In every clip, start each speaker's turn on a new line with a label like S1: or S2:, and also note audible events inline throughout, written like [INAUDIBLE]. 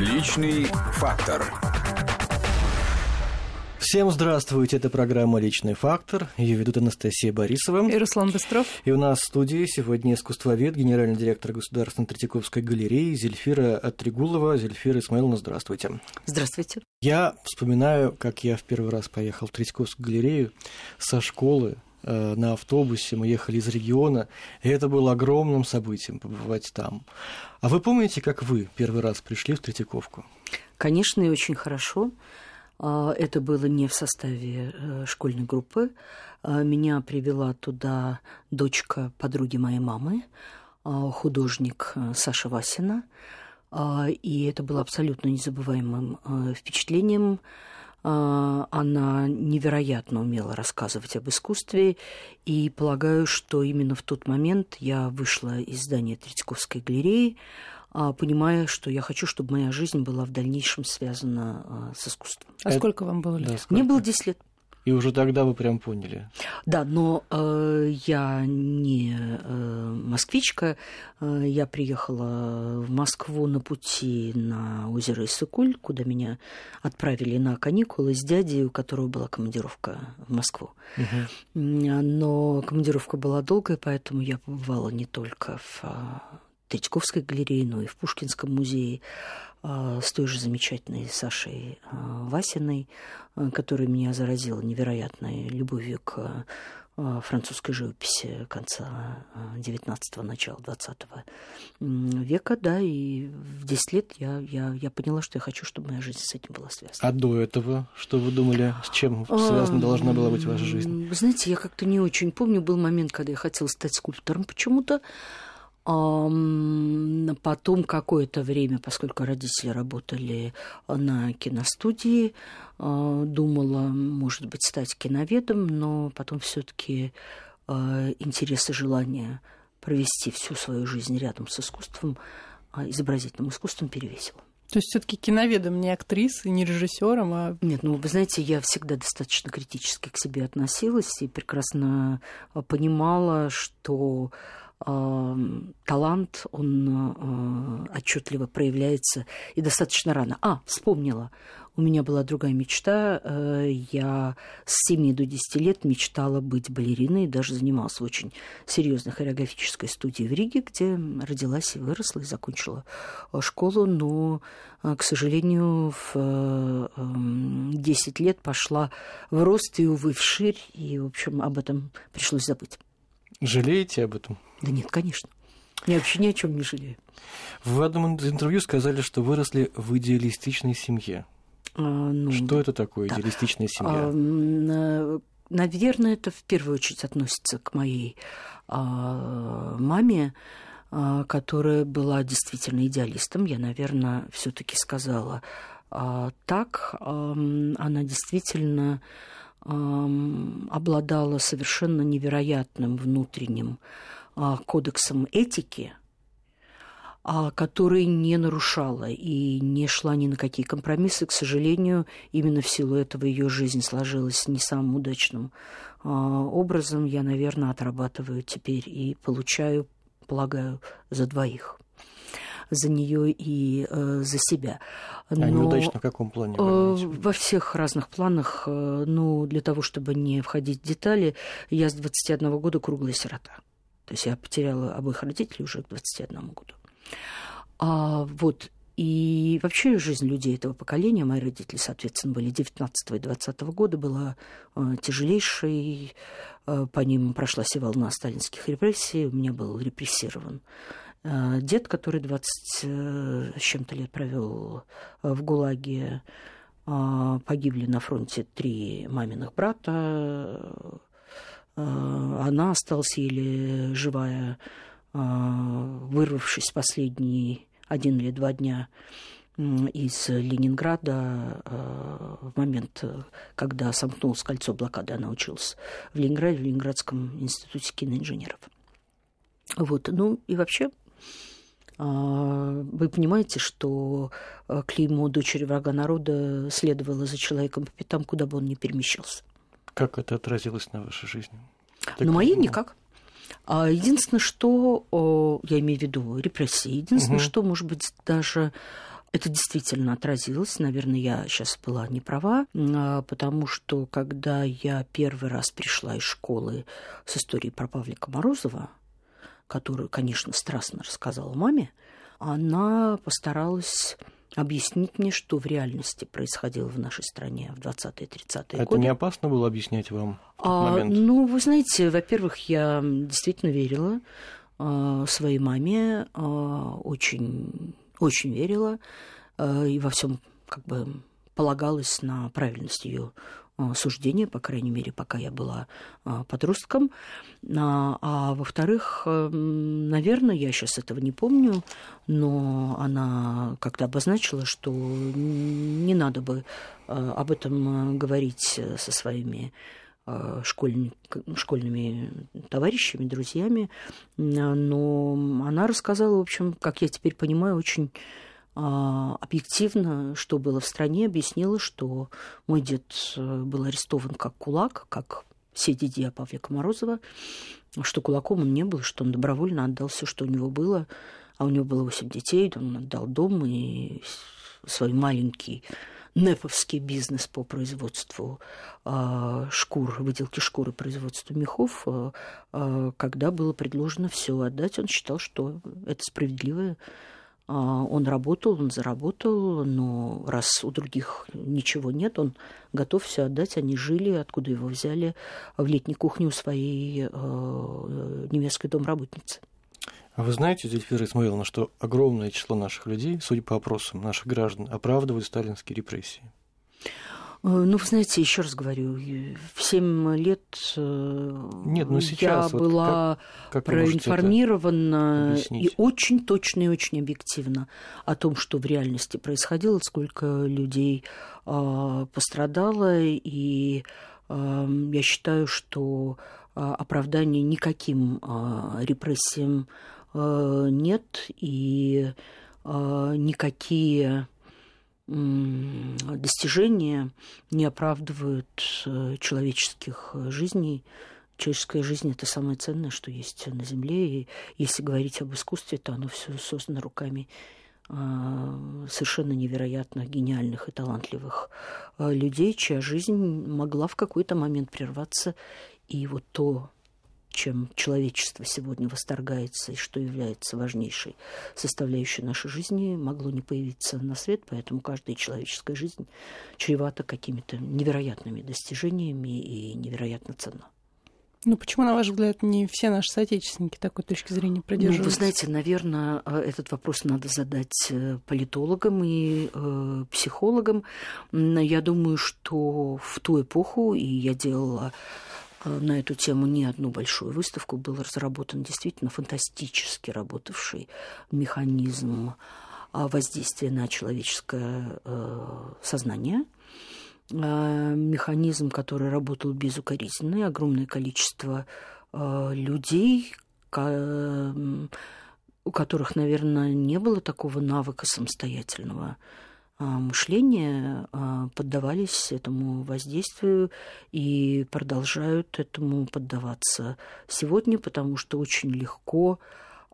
S1: Личный фактор.
S2: Всем здравствуйте, это программа «Личный фактор». Ее ведут Анастасия Борисова.
S3: И Руслан Быстров.
S2: И у нас в студии сегодня искусствовед, генеральный директор Государственной Третьяковской галереи Зельфира Атригулова. Зельфира Исмаиловна, здравствуйте.
S3: Здравствуйте.
S2: Я вспоминаю, как я в первый раз поехал в Третьяковскую галерею со школы на автобусе, мы ехали из региона, и это было огромным событием побывать там. А вы помните, как вы первый раз пришли в Третьяковку?
S3: Конечно, и очень хорошо. А, это было не в составе э, школьной группы. А, меня привела туда дочка подруги моей мамы, а, художник э, Саша Васина. И это было абсолютно незабываемым э, впечатлением. Она невероятно умела рассказывать об искусстве, и полагаю, что именно в тот момент я вышла из здания Третьяковской галереи, а, понимая, что я хочу, чтобы моя жизнь была в дальнейшем связана а, с искусством.
S4: А Это... сколько вам было лет?
S3: Да, Мне было 10 лет.
S2: И уже тогда вы прям поняли.
S3: Да, но э, я не э, москвичка. Э, я приехала в Москву на пути на озеро Иссыкуль, куда меня отправили на каникулы с дядей, у которого была командировка в Москву. Угу. Но командировка была долгая, поэтому я побывала не только в Третьяковской галерее, но и в Пушкинском музее а, с той же замечательной Сашей а, Васиной, а, которая меня заразила невероятной любовью к французской живописи конца XIX – начала XX века, да, и в 10 лет я, я, я поняла, что я хочу, чтобы моя жизнь с этим была связана.
S2: А до этого что вы думали, с чем связана должна была быть ваша жизнь?
S3: Знаете, я как-то не очень помню, был момент, когда я хотела стать скульптором почему-то, Потом какое-то время, поскольку родители работали на киностудии, а, думала, может быть, стать киноведом, но потом все-таки а, интерес и желание провести всю свою жизнь рядом с искусством, а, изобразительным искусством перевесил.
S4: То есть все-таки киноведом, не актрисой, не режиссером, а.
S3: Нет, ну вы знаете, я всегда достаточно критически к себе относилась и прекрасно понимала, что талант, он э, отчетливо проявляется и достаточно рано. А, вспомнила. У меня была другая мечта. Э, я с 7 до 10 лет мечтала быть балериной даже занималась в очень серьезной хореографической студии в Риге, где родилась и выросла, и закончила э, школу. Но, к сожалению, в 10 лет пошла в рост и, увы, вширь. И, в общем, об этом пришлось забыть.
S2: Жалеете об этом?
S3: Да нет, конечно. Я вообще ни о чем не жалею.
S2: В одном из интервью сказали, что выросли в идеалистичной семье. А, ну, что это такое да. идеалистичная семья? А,
S3: наверное, это в первую очередь относится к моей а, маме, а, которая была действительно идеалистом. Я, наверное, все-таки сказала а, так. А, она действительно обладала совершенно невероятным внутренним а, кодексом этики, а, который не нарушала и не шла ни на какие компромиссы. К сожалению, именно в силу этого ее жизнь сложилась не самым удачным а, образом. Я, наверное, отрабатываю теперь и получаю, полагаю, за двоих за нее и э, за себя.
S2: Но, а неудачно в каком плане? Э,
S3: во всех разных планах. Э, ну, для того, чтобы не входить в детали, я с 21 года круглая сирота. То есть я потеряла обоих родителей уже к 21 году. А, вот, и вообще жизнь людей этого поколения, мои родители, соответственно, были 19 и 20 года, была э, тяжелейшей. Э, по ним прошлась и волна сталинских репрессий. У меня был репрессирован дед, который 20 э, с чем-то лет провел э, в ГУЛАГе. Э, погибли на фронте три маминых брата. Э, она осталась еле живая, э, вырвавшись последний один или два дня из Ленинграда э, в момент, когда сомкнулось кольцо блокады, она училась в Ленинграде, в Ленинградском институте киноинженеров. Вот, ну и вообще вы понимаете, что клеймо дочери врага народа следовало за человеком по пятам, куда бы он ни перемещался.
S2: Как это отразилось на вашей жизни?
S3: Так, на моей ну... никак. А единственное, что, я имею в виду репрессии, единственное, угу. что, может быть, даже Это действительно отразилось. Наверное, я сейчас была не права, а, потому что когда я первый раз пришла из школы с историей про Павлика Морозова, которую, конечно, страстно рассказала маме, она постаралась объяснить мне, что в реальности происходило в нашей стране в 20-30-е
S2: Это
S3: годы.
S2: не опасно было объяснять вам в тот
S3: А,
S2: момент?
S3: ну, вы знаете, во-первых, я действительно верила а, своей маме, а, очень, очень верила а, и во всем как бы полагалась на правильность ее а, суждения, по крайней мере, пока я была а, подростком. А, а во-вторых, эм, наверное, я сейчас этого не помню, но она как-то обозначила, что не надо бы а, об этом говорить э, со своими а, школьни- школьными товарищами, друзьями. Но она рассказала, в общем, как я теперь понимаю, очень объективно, что было в стране, объяснила, что мой дед э, был арестован как кулак, как все дядья Павлика Морозова, что кулаком он не был, что он добровольно отдал все, что у него было, а у него было восемь детей, он отдал дом и свой маленький неповский бизнес по производству а, шкур, выделке шкуры, производству мехов, а, а, когда было предложено все отдать, он считал, что это справедливое а, Он работал, он заработал, но раз у других ничего нет, он готов все отдать. Они жили, откуда его взяли, в летней кухне у своей э, немецкой домработницы.
S2: А вы знаете, Зельфира Исмаиловна, что огромное число наших людей, судя по опросам наших граждан, оправдывают сталинские репрессии?
S3: Э, Ну, вы знаете, еще раз говорю, в 7 лет э,
S2: Нет, ну
S3: я
S2: сейчас вот
S3: была
S2: Как это
S3: проинформирована и очень точно и очень объективно о том, что в реальности происходило, сколько людей а, пострадало, и а, я считаю, что а, оправдания никаким а, репрессиям нет, и никакие достижения не оправдывают э, человеческих э, жизней. Человеческая жизнь – это самое ценное, что есть на Земле. И если говорить об искусстве, то оно все создано руками а, совершенно невероятно гениальных и талантливых а, людей, чья жизнь могла в какой-то момент прерваться. И вот то, чем человечество сегодня восторгается и что является важнейшей составляющей нашей жизни, могло не появиться на свет, поэтому каждая человеческая жизнь чревата какими-то невероятными достижениями и невероятно ценна.
S4: Ну почему, на ваш взгляд, не все наши соотечественники такой точки зрения
S3: Ну,
S4: придерживаются?
S3: вы знаете, наверное, э, этот вопрос надо задать э, политологам и э, психологам. Я думаю, что в ту эпоху, и я делала на эту тему не одну большую выставку, был разработан действительно фантастически работавший механизм а, воздействия на человеческое э, сознание – э, механизм, который работал безукоризненно, и огромное количество э, людей, у которых, наверное, не было такого навыка самостоятельного мышления, а, поддавались этому воздействию и продолжают этому поддаваться сегодня, потому что очень легко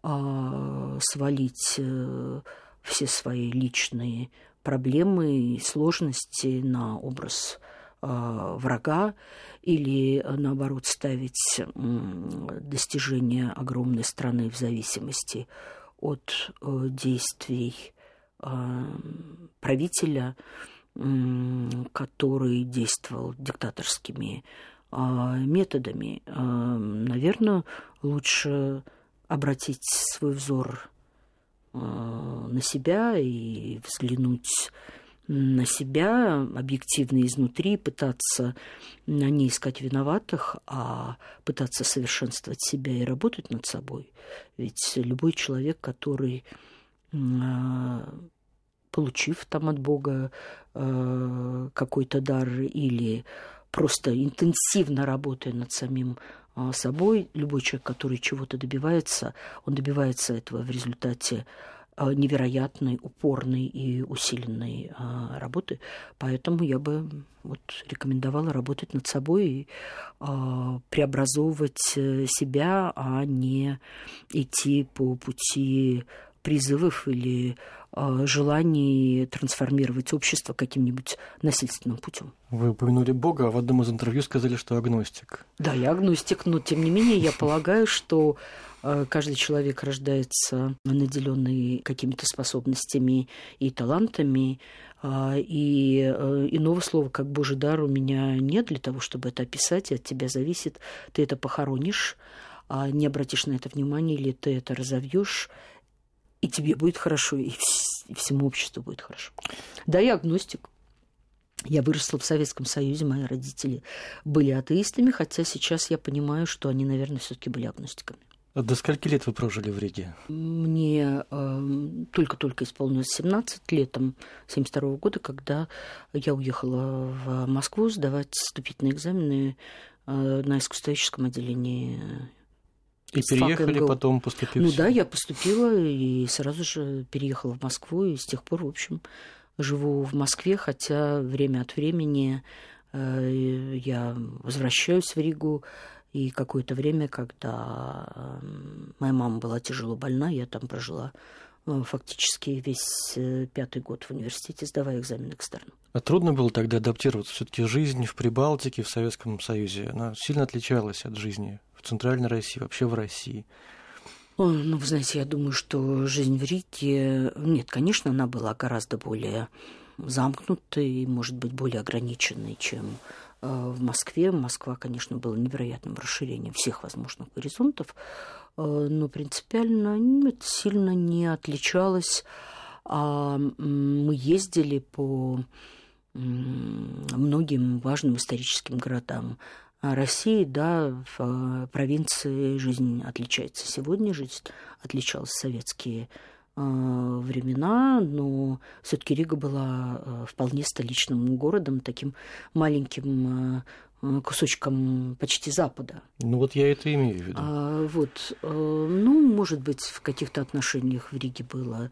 S3: а, свалить э, все свои личные проблемы и сложности на образ а, врага или, а, наоборот, ставить достижения огромной страны в зависимости от э, действий а, правителя, м, который действовал диктаторскими а, методами. Наверное, лучше обратить свой взор а, на себя и взглянуть на себя объективно изнутри, пытаться не искать виноватых, а пытаться совершенствовать себя и работать над собой. Ведь любой человек, который, а, получив там от Бога а, какой-то дар или просто интенсивно работая над самим а, собой, любой человек, который чего-то добивается, он добивается этого в результате а, невероятной, упорной и усиленной а, работы. Поэтому я бы вот рекомендовала работать над собой и а, преобразовывать э, себя, а не идти по пути призывов или э, желаний трансформировать общество каким-нибудь насильственным путем.
S2: Вы упомянули Бога, а в одном из интервью сказали, что агностик.
S3: Да, я агностик, но тем не менее я полагаю, что э, каждый человек рождается наделенный какими-то способностями и талантами, а, и иного слова, как Божий дар, у меня нет для того, чтобы это описать, и от тебя зависит. Ты это похоронишь, а не обратишь на это внимание, или ты это разовьешь, и тебе будет хорошо, и, вс- и всему обществу будет хорошо. Да, я агностик. Я выросла в Советском Союзе, мои родители были атеистами, хотя сейчас я понимаю, что они, наверное, все-таки были агностиками.
S2: А До скольки лет вы прожили в Риге?
S3: Мне э, только-только исполнилось 17 летом 72 года, когда я уехала в Москву сдавать вступительные экзамены э, на искусствоведческом отделении.
S2: И переехали
S3: факом
S2: потом, поступив?
S3: Ну да, я поступила и сразу же переехала в Москву, и с тех пор, в общем, живу в Москве, хотя время от времени э, я возвращаюсь в Ригу, и какое-то время, когда э, моя мама была тяжело больна, я там прожила э, фактически весь э, пятый год в университете, сдавая экзамен экстерном.
S2: А трудно было тогда адаптироваться? Все-таки жизнь в Прибалтике, в Советском Союзе, она сильно отличалась от жизни Центральной России, вообще в России.
S3: Ой, Ну, вы знаете, я думаю, что жизнь в Риге... Нет, конечно, она была гораздо более замкнутой, может быть, более ограниченной, чем э, в Москве. Москва, конечно, была невероятным расширением всех возможных горизонтов, э, но принципиально это сильно не отличалось. А, Мы ездили по многим важным историческим городам России, да, в э, провинции жизнь отличается. Сегодня жизнь отличалась в советские э, времена, но все-таки Рига была э, вполне столичным городом, таким маленьким кусочком почти Запада.
S2: Ну вот я это имею в виду.
S3: А, вот, ну, может быть, в каких-то отношениях в Риге было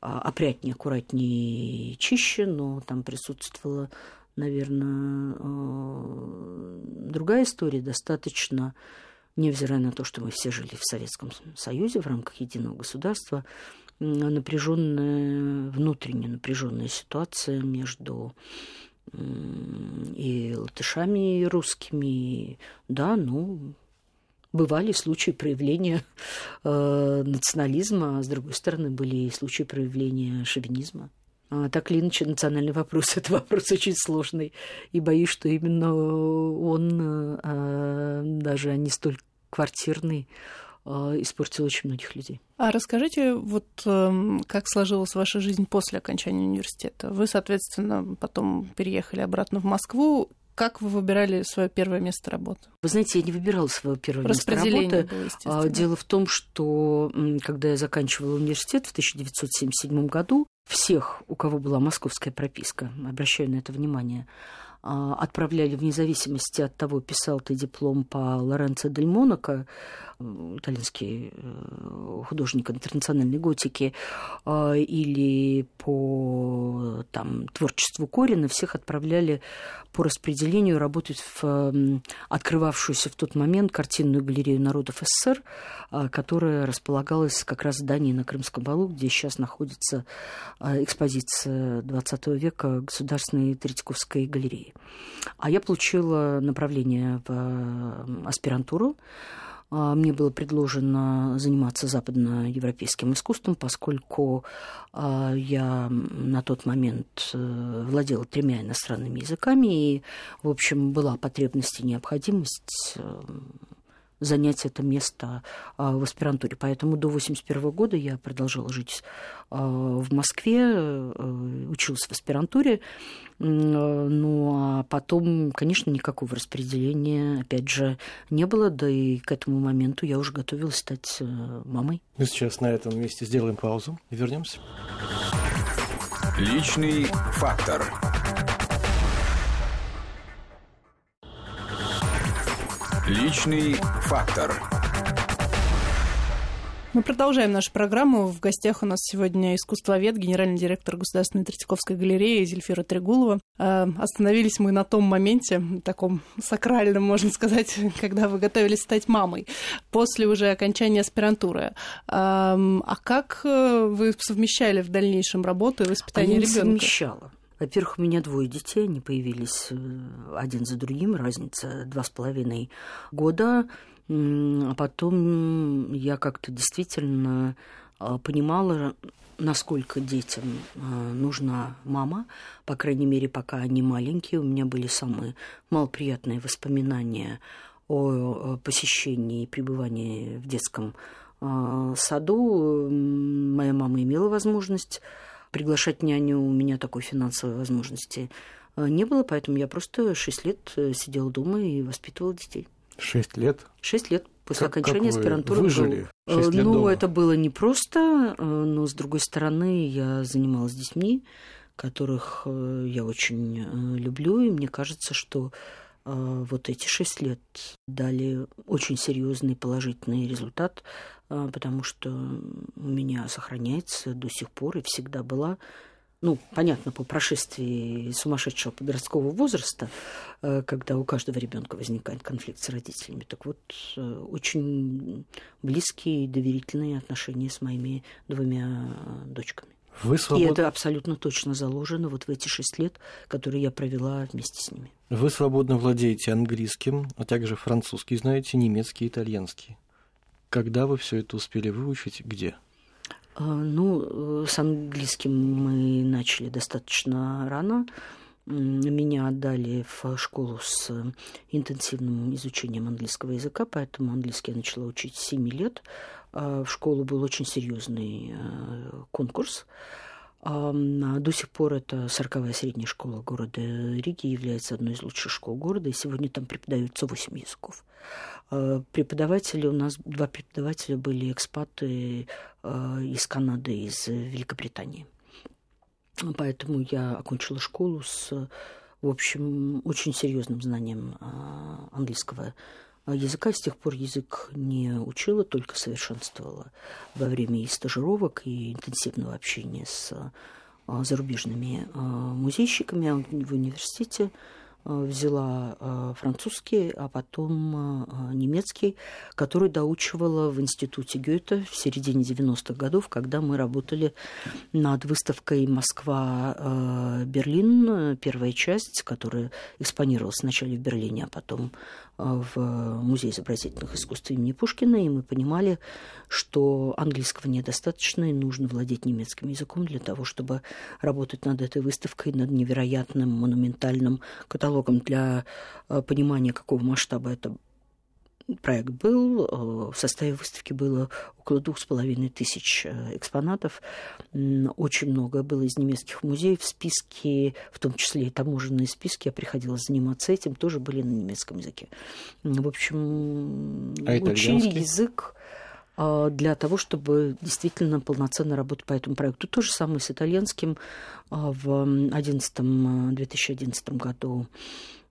S3: а, опрятнее, аккуратнее, чище, но там присутствовала, наверное, э, другая история, достаточно, невзирая на то, что мы все жили в Советском Союзе в рамках единого государства, напряженная, внутренне напряженная ситуация между и латышами, и русскими. Да, ну, бывали случаи проявления э, национализма, а с другой стороны были и случаи проявления шовинизма. А, так или иначе, национальный вопрос [LAUGHS] – это вопрос очень сложный. И боюсь, что именно он, э, даже а не столь квартирный, э, испортил очень многих людей.
S4: А расскажите, вот эм, как сложилась ваша жизнь после окончания университета? Вы, соответственно, потом переехали обратно в Москву. Как вы выбирали свое первое место работы?
S3: Вы знаете, я не выбирала свое первое место работы.
S4: было,
S3: А. Дело в том, что когда я заканчивала университет в 1977 году, всех, у кого была московская прописка, обращаю на это внимание, отправляли вне зависимости от того, писал ты диплом по Лоренцо Дель Монако, итальянский э, художник интернациональной готики, а, или по там, творчеству Корина, всех отправляли по распределению работать в открывавшуюся в тот момент картинную галерею народов СССР, а, которая располагалась как раз в здании на Крымском валу, где сейчас находится а, экспозиция XX века Государственной Третьяковской галереи. А я получила направление в аспирантуру. А, Мне было предложено заниматься западноевропейским искусством, поскольку а, я на тот момент э, владела тремя иностранными языками, и, в общем, была потребность и необходимость э, занять это место а, в аспирантуре. Поэтому до 1981 года я продолжала жить а, в Москве, э, училась в аспирантуре. Э, Ну, а потом, конечно, никакого распределения, опять же, не было, да и к этому моменту я уже готовилась стать э, мамой.
S2: Мы сейчас на этом месте сделаем паузу и вернемся.
S1: Личный фактор. Личный фактор.
S4: Мы продолжаем нашу программу. В гостях у нас сегодня искусствовед, генеральный директор Государственной Третьяковской галереи Зельфира Трегулова. Э, остановились мы на том моменте, таком сакральном, можно сказать, [LAUGHS] когда вы готовились стать мамой, после уже окончания аспирантуры. А как э, вы совмещали в дальнейшем работу и воспитание ребенка?
S3: совмещала. Во-первых, у меня двое детей, они появились э, один за другим, разница два с половиной года. А потом я как-то действительно а, понимала, насколько детям а, нужна мама, по крайней мере, пока они маленькие. У меня были самые малоприятные воспоминания о посещении и пребывании в детском саду. Моя мама имела возможность приглашать няню, у меня такой финансовой возможности не было, поэтому я просто шесть лет э, сидела дома и воспитывала детей.
S2: Шесть лет?
S3: Шесть лет после как, окончания
S2: как вы
S3: аспирантуры.
S2: Выжили
S3: был...
S2: шесть лет
S3: ну,
S2: дома.
S3: это было непросто, э, но, с другой стороны, я занималась детьми, которых э, я очень э, люблю, и мне кажется, что вот эти шесть лет дали очень серьезный положительный результат, потому что у меня сохраняется до сих пор и всегда была ну, понятно, по прошествии сумасшедшего подросткового возраста, э, когда у каждого ребенка возникает конфликт с родителями. Так вот, очень близкие и доверительные отношения с моими двумя дочками.
S2: Вы свобод...
S3: И это абсолютно точно заложено вот в эти шесть лет, которые я провела вместе с ними.
S2: Вы свободно владеете английским, а также французский знаете, немецкий, итальянский. Когда вы все это успели выучить? Где?
S3: А, ну, э, с английским мы начали достаточно рано. Меня отдали в школу с интенсивным изучением английского языка, поэтому английский я начала учить с 7 лет. А, в школу был очень серьезный э, конкурс. До сих пор это 40-я средняя школа города Риги, является одной из лучших школ города, и сегодня там преподаются 8 языков. А, преподаватели, у нас два преподавателя были экспаты из Канады, из Великобритании. Поэтому я окончила школу с, в общем, очень серьезным знанием английского языка. С тех пор язык не учила, только совершенствовала во время и стажировок, и интенсивного общения с а, зарубежными а, музейщиками в университете взяла французский, а потом немецкий, который доучивала в институте Гёте в середине 90-х годов, когда мы работали над выставкой «Москва-Берлин», первая часть, которая экспонировалась сначала в Берлине, а потом в Музее изобразительных искусств имени Пушкина, и мы понимали, что английского недостаточно, и нужно владеть немецким языком для того, чтобы работать над этой выставкой, над невероятным монументальным каталогом для э, понимания, какого масштаба это проект был. Э, в составе выставки было около двух с половиной тысяч э, экспонатов. Очень много было из немецких музеев. Списки, в том числе и таможенные списки, я приходила заниматься этим, тоже были на немецком языке. В общем,
S2: а
S3: учили язык э, для того, чтобы действительно полноценно работать по этому проекту. То же самое с итальянским. В 2011, 2011 году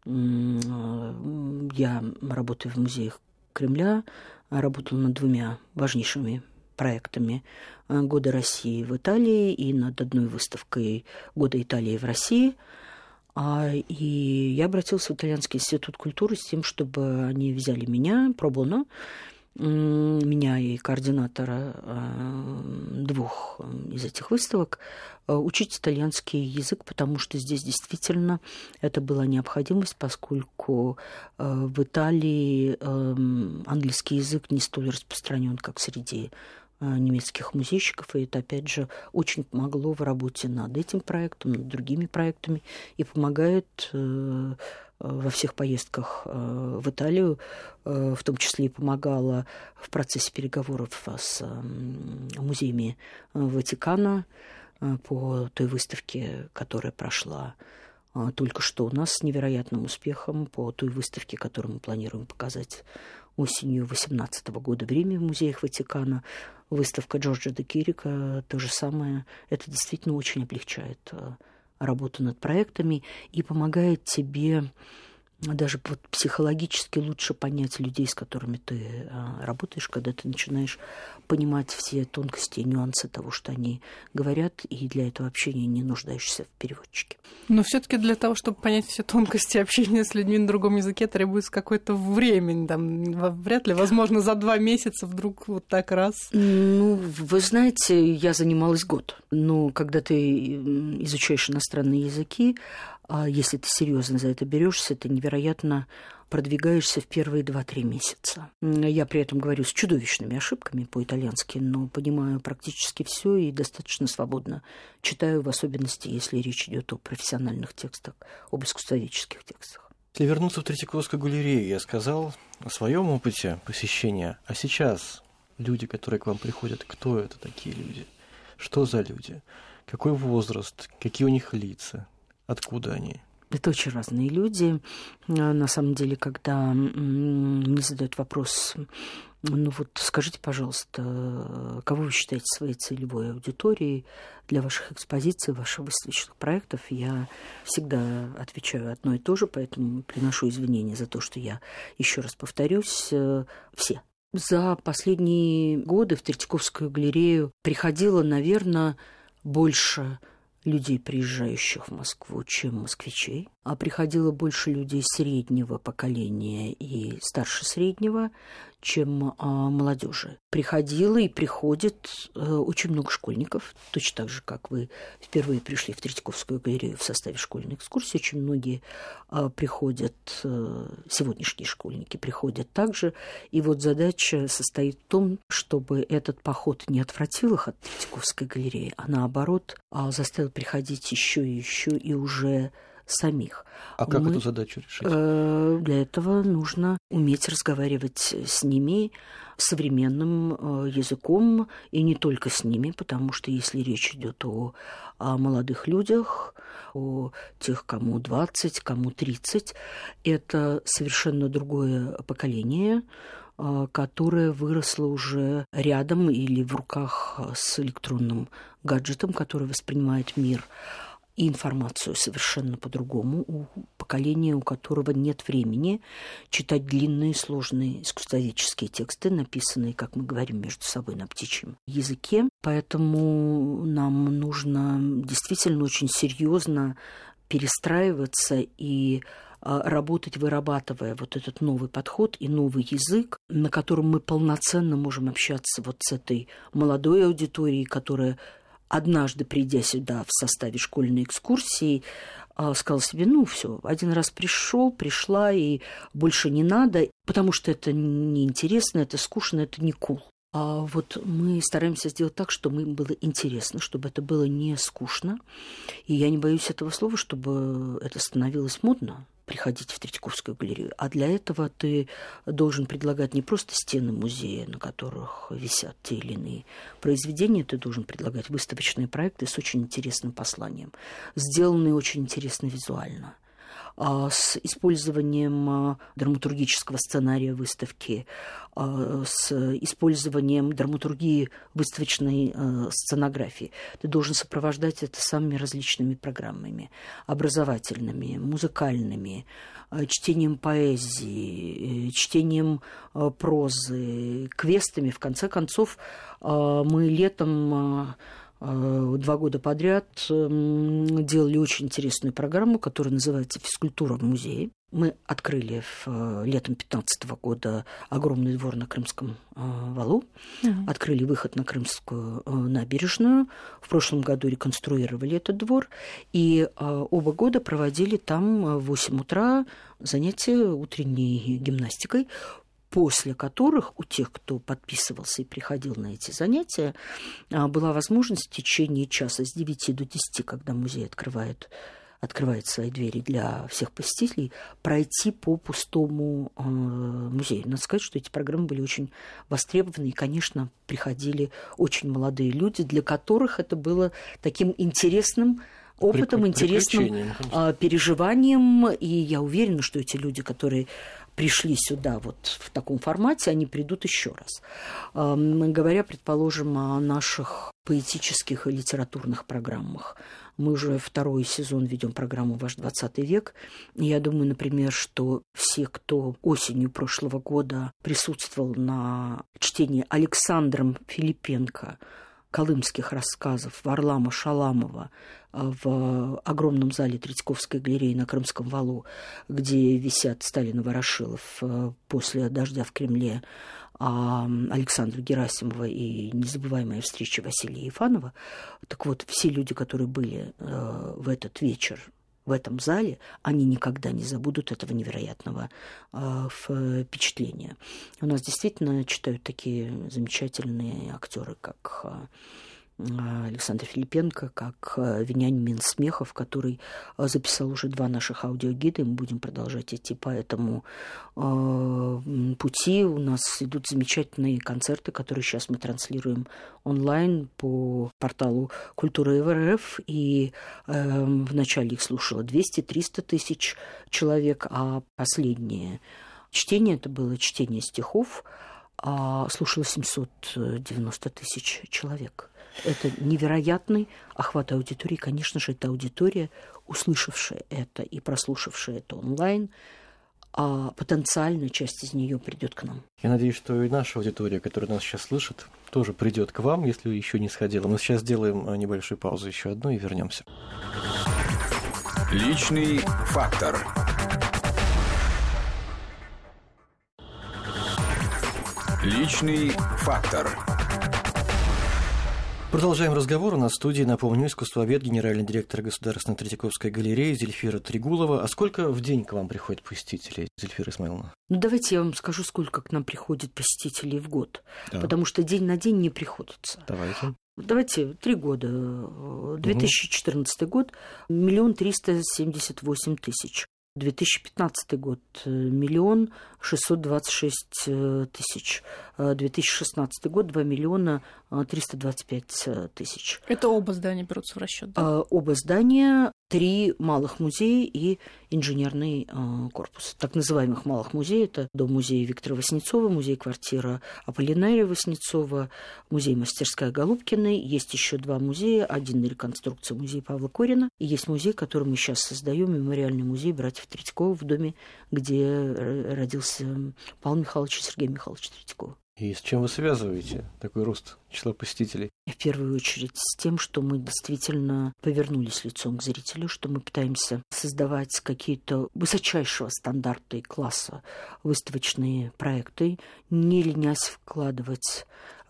S3: я работаю в музеях Кремля, работала над двумя важнейшими проектами «Года России в Италии» и над одной выставкой «Года Италии в России». А, и я обратилась в Итальянский институт культуры с тем, чтобы они взяли меня, пробоно, меня и координатора а, двух из этих выставок а, учить итальянский язык, потому что здесь действительно это была необходимость, поскольку а, в Италии английский язык не столь распространен, как среди немецких музейщиков, и это, опять же, очень помогло в работе над этим проектом, над другими проектами, и помогает э, во всех поездках э, в Италию, э, в том числе и помогала в процессе переговоров с музеями э, Ватикана по той выставке, которая прошла только что у нас с невероятным успехом по той выставке, которую мы планируем показать осенью 2018 года в Риме в музеях Ватикана. Выставка Джорджа де Кирика, то же самое. Это действительно очень облегчает работу над проектами и помогает тебе даже вот психологически лучше понять людей, с которыми ты а, работаешь, когда ты начинаешь понимать все тонкости и нюансы того, что они говорят, и для этого общения не нуждаешься в переводчике.
S4: Но все-таки для того, чтобы понять все тонкости общения с людьми на другом языке, требуется какое-то время. Там, вряд ли, возможно, за два месяца вдруг вот так раз.
S3: Ну, вы знаете, я занималась год. Но когда ты изучаешь иностранные языки, а если ты серьезно за это берешься, ты невероятно продвигаешься в первые 2-3 месяца. Я при этом говорю с чудовищными ошибками по-итальянски, но понимаю практически все и достаточно свободно читаю, в особенности, если речь идет о профессиональных текстах, об искусствоведческих текстах.
S2: Если вернуться в Третьяковскую галерею, я сказал о своем опыте посещения, а сейчас люди, которые к вам приходят, кто это такие люди? Что за люди? Какой возраст? Какие у них лица? Откуда они?
S3: Это очень разные люди. А, на самом деле, когда мне задают вопрос, ну вот скажите, пожалуйста, кого вы считаете своей целевой аудиторией для ваших экспозиций, ваших выставочных проектов, я всегда отвечаю одно и то же, поэтому приношу извинения за то, что я еще раз повторюсь, э, все. За последние годы в Третьяковскую галерею приходило, наверное, больше людей, приезжающих в Москву, чем москвичей, а приходило больше людей среднего поколения и старше среднего, чем а, молодежи. Приходило и приходит а, очень много школьников, точно так же, как вы впервые пришли в Третьяковскую галерею в составе школьной экскурсии. Очень многие а, приходят, а, сегодняшние школьники приходят также. И вот задача состоит в том, чтобы этот поход не отвратил их от Третьяковской галереи, а наоборот а, заставил приходить еще и еще и уже самих.
S2: А как Мы, эту задачу решить?
S3: Э, для этого нужно уметь разговаривать с ними современным э, языком, и не только с ними, потому что если речь идет о, о молодых людях, о тех, кому 20, кому 30, это совершенно другое поколение, э, которое выросло уже рядом или в руках с электронным гаджетом, который воспринимает мир и информацию совершенно по-другому у поколения, у которого нет времени читать длинные, сложные искусствоведческие тексты, написанные, как мы говорим между собой, на птичьем языке. Поэтому нам нужно действительно очень серьезно перестраиваться и а, работать, вырабатывая вот этот новый подход и новый язык, на котором мы полноценно можем общаться вот с этой молодой аудиторией, которая однажды, придя сюда в составе школьной экскурсии, а, сказал себе, ну все, один раз пришел, пришла, и больше не надо, потому что это неинтересно, это скучно, это не кул. Cool. А вот мы стараемся сделать так, чтобы им было интересно, чтобы это было не скучно. И я не боюсь этого слова, чтобы это становилось модно приходить в Третьяковскую галерею. А для этого ты должен предлагать не просто стены музея, на которых висят те или иные произведения, ты должен предлагать выставочные проекты с очень интересным посланием, сделанные очень интересно визуально с использованием а, драматургического сценария выставки, а, с использованием драматургии выставочной сценографии. Ты должен сопровождать это самыми различными программами, образовательными, музыкальными, чтением поэзии, э, чтением прозы, квестами. В конце концов, мы летом два года подряд эм, делали очень интересную программу, которая называется «Физкультура в музее». Мы открыли в, э, летом 2015 года огромный двор на Крымском э, валу, uh-huh. открыли выход на Крымскую набережную. В прошлом году реконструировали этот двор, и оба года проводили там в 8 утра занятия утренней гимнастикой после которых у тех, кто подписывался и приходил на эти занятия, а, была возможность в течение часа с 9 до 10, когда музей открывает открывает свои двери для всех посетителей, пройти по пустому э, музею. Надо сказать, что эти программы были очень востребованы, и, конечно, приходили очень молодые люди, для которых это было таким интересным опытом, интересным а, переживанием. И я уверена, что эти люди, которые пришли сюда вот в таком формате, они придут еще раз. Говоря, предположим, о наших поэтических и литературных программах. Мы уже второй сезон ведем программу «Ваш 20 век». Я думаю, например, что все, кто осенью прошлого года присутствовал на чтении Александром Филипенко колымских рассказов Варлама Шаламова в огромном зале Третьяковской галереи на Крымском валу, где висят Сталин и Ворошилов э, после «Дождя в Кремле», а Александра Герасимова и незабываемая встреча Василия Ефанова. Так вот, все люди, которые были э, в этот вечер в этом зале, они никогда не забудут этого невероятного э, впечатления. У нас действительно читают такие замечательные актеры, как а, Александр Филипенко, как а, Вениамин Смехов, который а, записал уже два наших аудиогида, мы будем продолжать идти по этому пути. У нас идут замечательные концерты, которые сейчас мы транслируем онлайн по порталу Культура РФ, и э, вначале их слушало 200-300 тысяч человек, а последнее чтение, это было чтение стихов, слушало 790 тысяч человек. Это невероятный охват аудитории. Конечно же, это аудитория, услышавшая это и прослушавшая это онлайн, а потенциально часть из нее придет к нам.
S2: Я надеюсь, что и наша аудитория, которая нас сейчас слышит, тоже придет к вам, если еще не сходила. Мы сейчас сделаем э, небольшую паузу, еще одну, и вернемся.
S1: Личный фактор. Личный фактор.
S2: Продолжаем разговор. У нас в студии, напомню, искусствовед, генеральный директор Государственной Третьяковской галереи Зельфира Тригулова. А сколько в день к вам приходят посетителей, Зельфира Исмаиловна?
S3: Ну, давайте я вам скажу, сколько к нам приходит посетителей в год. Да. Потому что день на день не приходится.
S2: Давайте.
S3: Давайте три года. 2014 угу. год миллион триста семьдесят восемь тысяч. 2015 год – миллион шестьсот двадцать шесть э, тысяч. 2016 год – два миллиона триста двадцать пять тысяч.
S4: Это оба здания берутся в расчет, да?
S3: Оба здания три малых музея и инженерный э, корпус. Так называемых малых музеев это дом музея Виктора Васнецова, музей-квартира Аполлинария Васнецова, музей-мастерская Голубкиной. Есть еще два музея. Один на реконструкции музей Павла Корина. И есть музей, который мы сейчас создаем, мемориальный музей братьев Третьякова в доме, где родился Павел Михайлович и Сергей Михайлович Третьяков.
S2: И с чем вы связываете такой рост числа посетителей?
S3: В первую очередь с тем, что мы действительно повернулись лицом к зрителю, что мы пытаемся создавать какие-то высочайшего стандарта и класса выставочные проекты, не ленясь вкладывать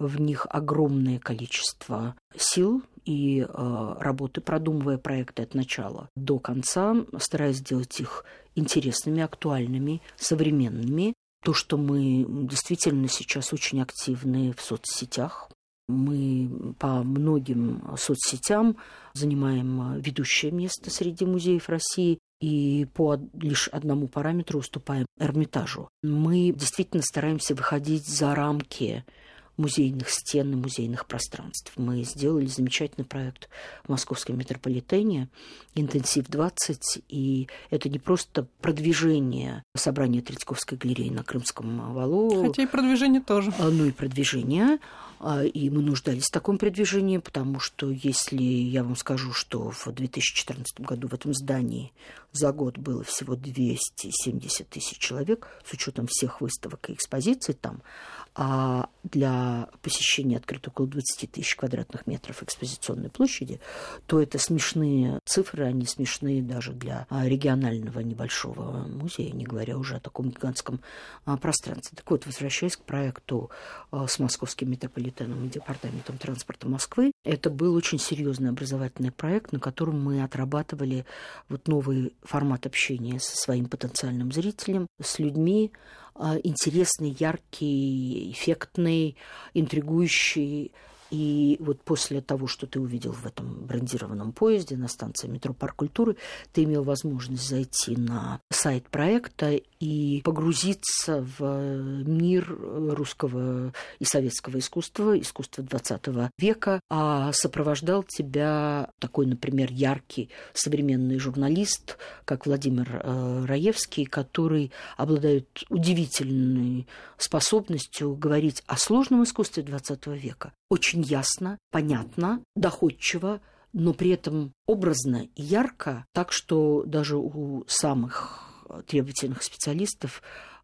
S3: в них огромное количество сил и э, работы, продумывая проекты от начала до конца, стараясь сделать их интересными, актуальными, современными, то, что мы действительно сейчас очень активны в соцсетях. Мы по многим соцсетям занимаем ведущее место среди музеев России и по лишь одному параметру уступаем Эрмитажу. Мы действительно стараемся выходить за рамки музейных стен и музейных пространств. Мы сделали замечательный проект в московском метрополитене «Интенсив-20», и это не просто продвижение собрания Третьяковской галереи на Крымском валу.
S4: Хотя и продвижение тоже.
S3: А, ну и продвижение. А, и мы нуждались в таком продвижении, потому что если я вам скажу, что в 2014 году в этом здании за год было всего 270 тысяч человек, с учетом всех выставок и экспозиций там, а для посещения открыто около 20 тысяч квадратных метров экспозиционной площади, то это смешные цифры, они смешные даже для а, регионального небольшого музея, не говоря уже о таком гигантском а, пространстве. Так вот, возвращаясь к проекту а, с московским метрополитеном и департаментом транспорта Москвы, это был очень серьезный образовательный проект, на котором мы отрабатывали вот новый формат общения со своим потенциальным зрителем, с людьми, интересный, яркий, эффектный, интригующий. И вот после того, что ты увидел в этом брендированном поезде на станции метро Парк культуры, ты имел возможность зайти на сайт проекта и погрузиться в мир русского и советского искусства, искусства XX века, а сопровождал тебя такой, например, яркий современный журналист, как Владимир э, Раевский, который обладает удивительной способностью говорить о сложном искусстве XX века. Очень ясно, понятно, доходчиво, но при этом образно и ярко, так что даже у самых требовательных специалистов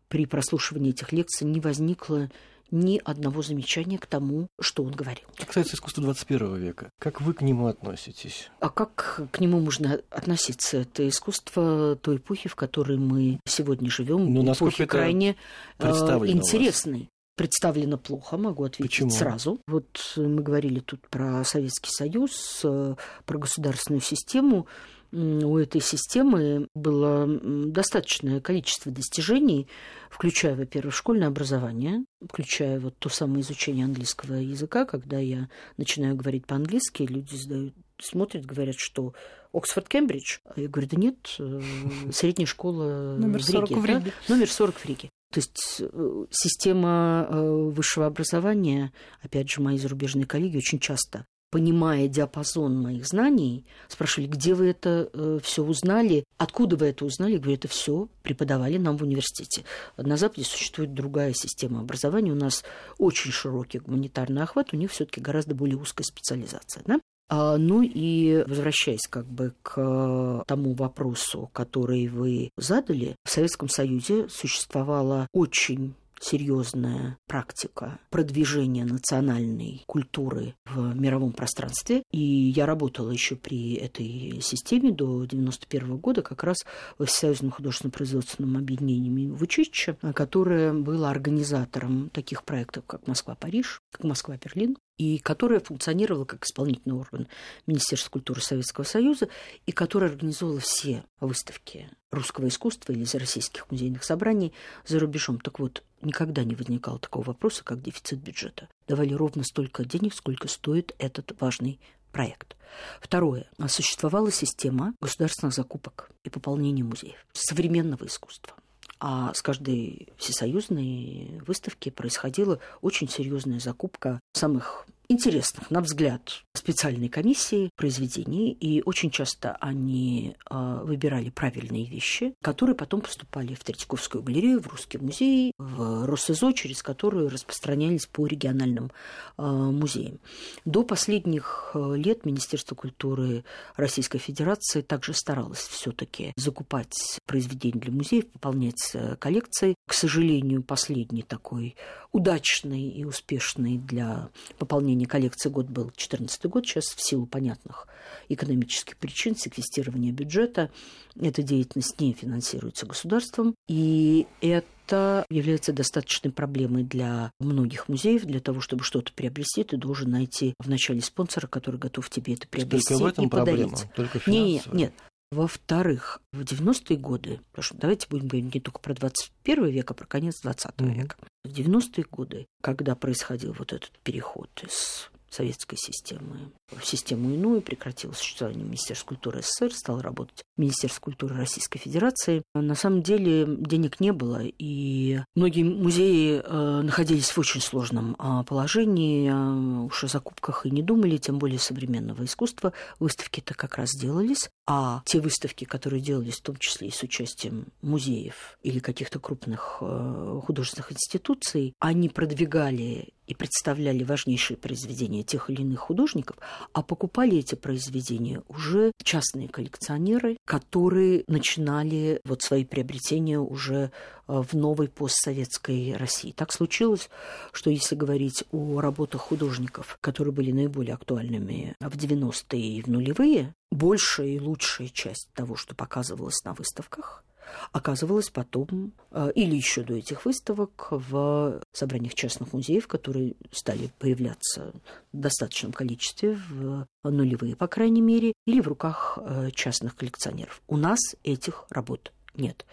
S3: при прослушивании этих лекций не возникло ни одного замечания к тому, что он говорил.
S2: Кстати, искусство 21 века. Как вы к нему относитесь?
S3: А как к нему можно относиться? Это искусство той эпохи, в которой мы сегодня живем.
S2: Ну,
S3: эпохи крайне
S2: э,
S3: интересной представлено плохо, могу ответить
S2: Почему?
S3: сразу. Вот мы говорили тут про Советский Союз, э, про государственную систему. У этой системы было достаточное количество достижений, включая, во-первых, школьное образование, включая вот то самое изучение английского языка, когда я начинаю говорить по-английски, люди задают смотрят, говорят, что Оксфорд, Кембридж. А я говорю, да нет, э, [LAUGHS] средняя школа
S4: Номер
S3: в Риге.
S4: 40 в Риге.
S3: Да? Номер 40 в Риге. То есть э, система э, высшего образования, опять же, мои зарубежные коллеги очень часто понимая диапазон моих знаний, спрашивали, где вы это э, все узнали, откуда вы это узнали. Я говорю, это все преподавали нам в университете. На Западе существует другая система образования. У нас очень широкий гуманитарный охват, у них все-таки гораздо более узкая специализация. Да? А, ну и возвращаясь как бы к тому вопросу, который вы задали, в Советском Союзе существовала очень серьезная практика продвижения национальной культуры в мировом пространстве. И я работала еще при этой системе до 91 года как раз в Всесоюзном художественно-производственном объединении Вучича, которое было организатором таких проектов, как Москва-Париж, как Москва-Берлин, и которая функционировала как исполнительный орган Министерства культуры Советского Союза, и которая организовала все выставки русского искусства или из российских музейных собраний за рубежом. Так вот, никогда не возникало такого вопроса, как дефицит бюджета. Давали ровно столько денег, сколько стоит этот важный проект. Второе. Существовала система государственных закупок и пополнения музеев современного искусства. А с каждой всесоюзной выставки происходила очень серьезная закупка самых интересных, на взгляд, специальной комиссии произведений, и очень часто они э, выбирали правильные вещи, которые потом поступали в Третьяковскую галерею, в Русский музей, в РосИЗО, через которую распространялись по региональным э, музеям. До последних лет Министерство культуры Российской Федерации также старалось все-таки закупать произведения для музеев, пополнять коллекции. К сожалению, последний такой удачный и успешный для пополнения коллекции год был 2014 год. Сейчас в силу понятных экономических причин секвестирования бюджета эта деятельность не финансируется государством. И это является достаточной проблемой для многих музеев. Для того, чтобы что-то приобрести, ты должен найти вначале спонсора, который готов тебе это приобрести
S2: Только в этом
S3: и
S2: проблема?
S3: подарить.
S2: Только
S3: Нет,
S2: финансовая?
S3: нет. Во-вторых, в 90-е годы, потому что давайте будем говорить не только про 21 век, а про конец 20
S2: Мгм.
S3: века. В 90-е годы, когда происходил вот этот переход из советской системы в систему иную, прекратило существование Министерства культуры СССР, стало работать Министерство культуры Российской Федерации. На самом деле денег не было, и многие музеи э, находились в очень сложном э, положении, э, уж о закупках и не думали, тем более современного искусства. Выставки-то как раз делались, а те выставки, которые делались в том числе и с участием музеев или каких-то крупных э, художественных институций, они продвигали и представляли важнейшие произведения тех или иных художников, а покупали эти произведения уже частные коллекционеры, которые начинали вот свои приобретения уже э, в новой постсоветской России. Так случилось, что если говорить о работах художников, которые были наиболее актуальными в 90-е и в нулевые, большая и лучшая часть того, что показывалось на выставках, оказывалась потом, э, или еще до этих выставок, в собраниях частных музеев, которые стали появляться в достаточном количестве, в нулевые, по крайней мере, или в руках э, частных коллекционеров. У нас этих работ нет.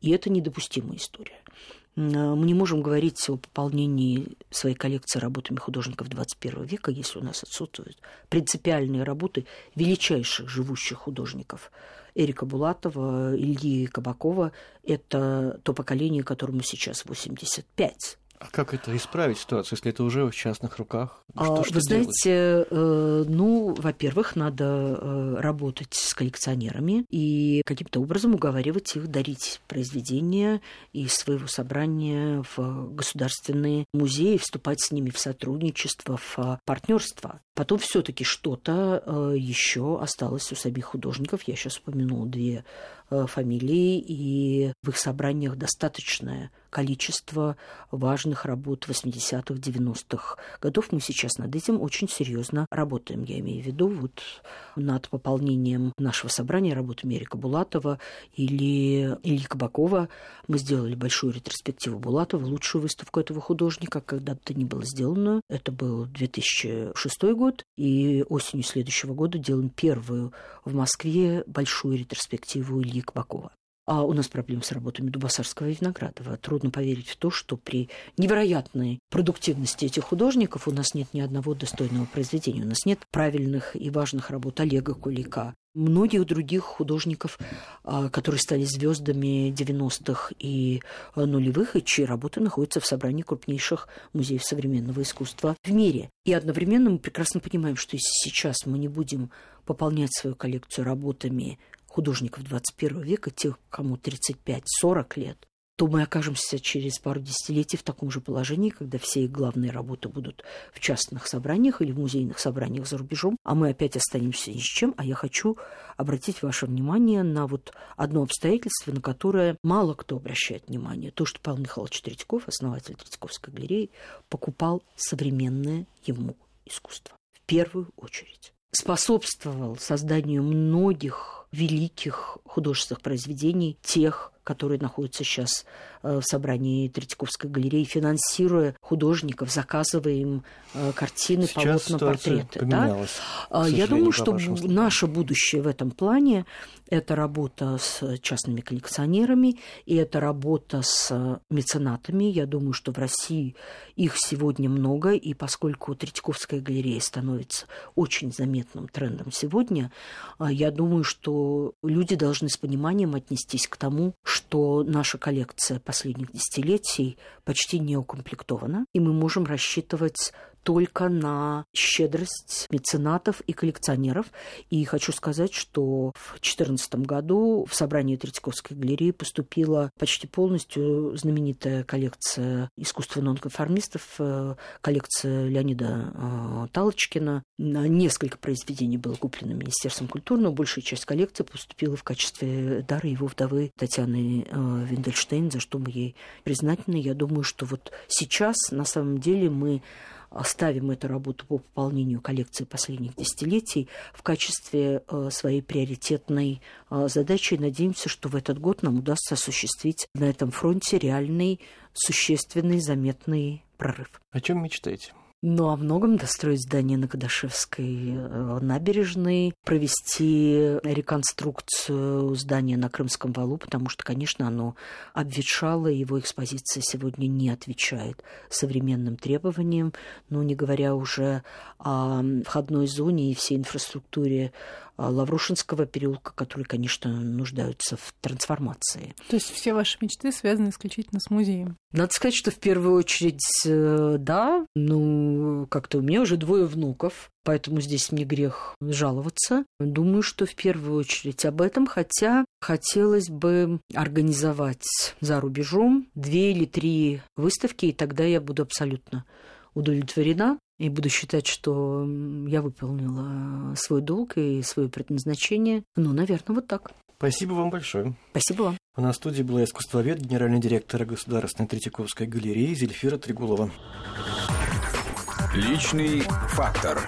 S3: И это недопустимая история. Мы не можем говорить о пополнении своей коллекции работами художников 21 века, если у нас отсутствуют принципиальные работы величайших живущих художников Эрика Булатова, Ильи Кабакова – это то поколение, которому сейчас 85.
S2: А как это исправить ситуацию, если это уже в частных руках?
S3: Что, а, что Вы знаете, э, ну, во-первых, надо э, работать с коллекционерами и каким-то образом уговаривать их дарить произведения из своего собрания в государственные музеи, вступать с ними в сотрудничество, в партнерство. Потом все-таки что-то э, еще осталось у самих художников. Я сейчас упомянула две э, фамилии, и в их собраниях достаточное количество важных работ 80-х, 90-х годов. Мы сейчас над этим очень серьезно работаем. Я имею в виду вот над пополнением нашего собрания работы Мерика Булатова или Ильи Кабакова. Мы сделали большую ретроспективу Булатова, лучшую выставку этого художника, когда бы то ни было сделано. Это был 2006 год год, и осенью следующего года делаем первую в Москве большую ретроспективу Ильи Кабакова. А у нас проблемы с работами Дубасарского и Виноградова. Трудно поверить в то, что при невероятной продуктивности этих художников у нас нет ни одного достойного произведения. У нас нет правильных и важных работ Олега Кулика, многих других художников, а, которые стали звездами 90-х и нулевых, и чьи работы находятся в собрании крупнейших музеев современного искусства в мире. И одновременно мы прекрасно понимаем, что если сейчас мы не будем пополнять свою коллекцию работами художников 21 века, тех, кому 35-40 лет, то мы окажемся через пару десятилетий в таком же положении, когда все их главные работы будут в частных собраниях или в музейных собраниях за рубежом, а мы опять останемся ни с чем. А я хочу обратить ваше внимание на вот одно обстоятельство, на которое мало кто обращает внимание. То, что Павел Михайлович Третьяков, основатель Третьяковской галереи, покупал современное ему искусство. В первую очередь. Способствовал созданию многих великих художественных произведений, тех, которые находятся сейчас э, в собрании Третьяковской галереи, финансируя художников, заказывая им э, картины, сейчас полотна, портреты. Да? А, я думаю, что наше будущее в этом плане – это работа с частными коллекционерами, и это работа с меценатами. Я думаю, что в России их сегодня много, и поскольку Третьяковская галерея становится очень заметным трендом сегодня, я думаю, что люди должны с пониманием отнестись к тому, что наша коллекция последних десятилетий почти не укомплектована, и мы можем рассчитывать только на щедрость меценатов и коллекционеров. И хочу сказать, что в 2014 году в собрании Третьяковской галереи поступила почти полностью знаменитая коллекция искусства нонконформистов, э, коллекция Леонида э, Талочкина. Несколько произведений было куплено Министерством культуры, но большая часть коллекции поступила в качестве дара его вдовы Татьяны э, Виндельштейн, за что мы ей признательны. Я думаю, что вот сейчас на самом деле мы ставим эту работу по пополнению коллекции последних десятилетий в качестве э, своей приоритетной э, задачи. Надеемся, что в этот год нам удастся осуществить на этом фронте реальный, существенный, заметный прорыв.
S2: О чем мечтаете?
S3: Ну, о многом достроить здание на Кадашевской э, набережной, провести реконструкцию здания на Крымском валу, потому что, конечно, оно обветшало, его экспозиция сегодня не отвечает современным требованиям, ну, не говоря уже о входной зоне и всей инфраструктуре а, Лаврушинского переулка, которые, конечно, нуждаются в трансформации.
S4: То есть все ваши мечты связаны исключительно с музеем?
S3: Надо сказать, что в первую очередь, э, да, ну, как-то у меня уже двое внуков, поэтому здесь мне грех жаловаться. Думаю, что в первую очередь об этом, хотя хотелось бы организовать за рубежом две или три выставки, и тогда я буду абсолютно удовлетворена и буду считать, что я выполнила свой долг и свое предназначение. Ну, наверное, вот так.
S2: Спасибо вам большое.
S3: Спасибо вам.
S2: У нас в студии была искусствовед, генеральный директор Государственной Третьяковской галереи Зельфира Трегулова.
S1: Личный фактор.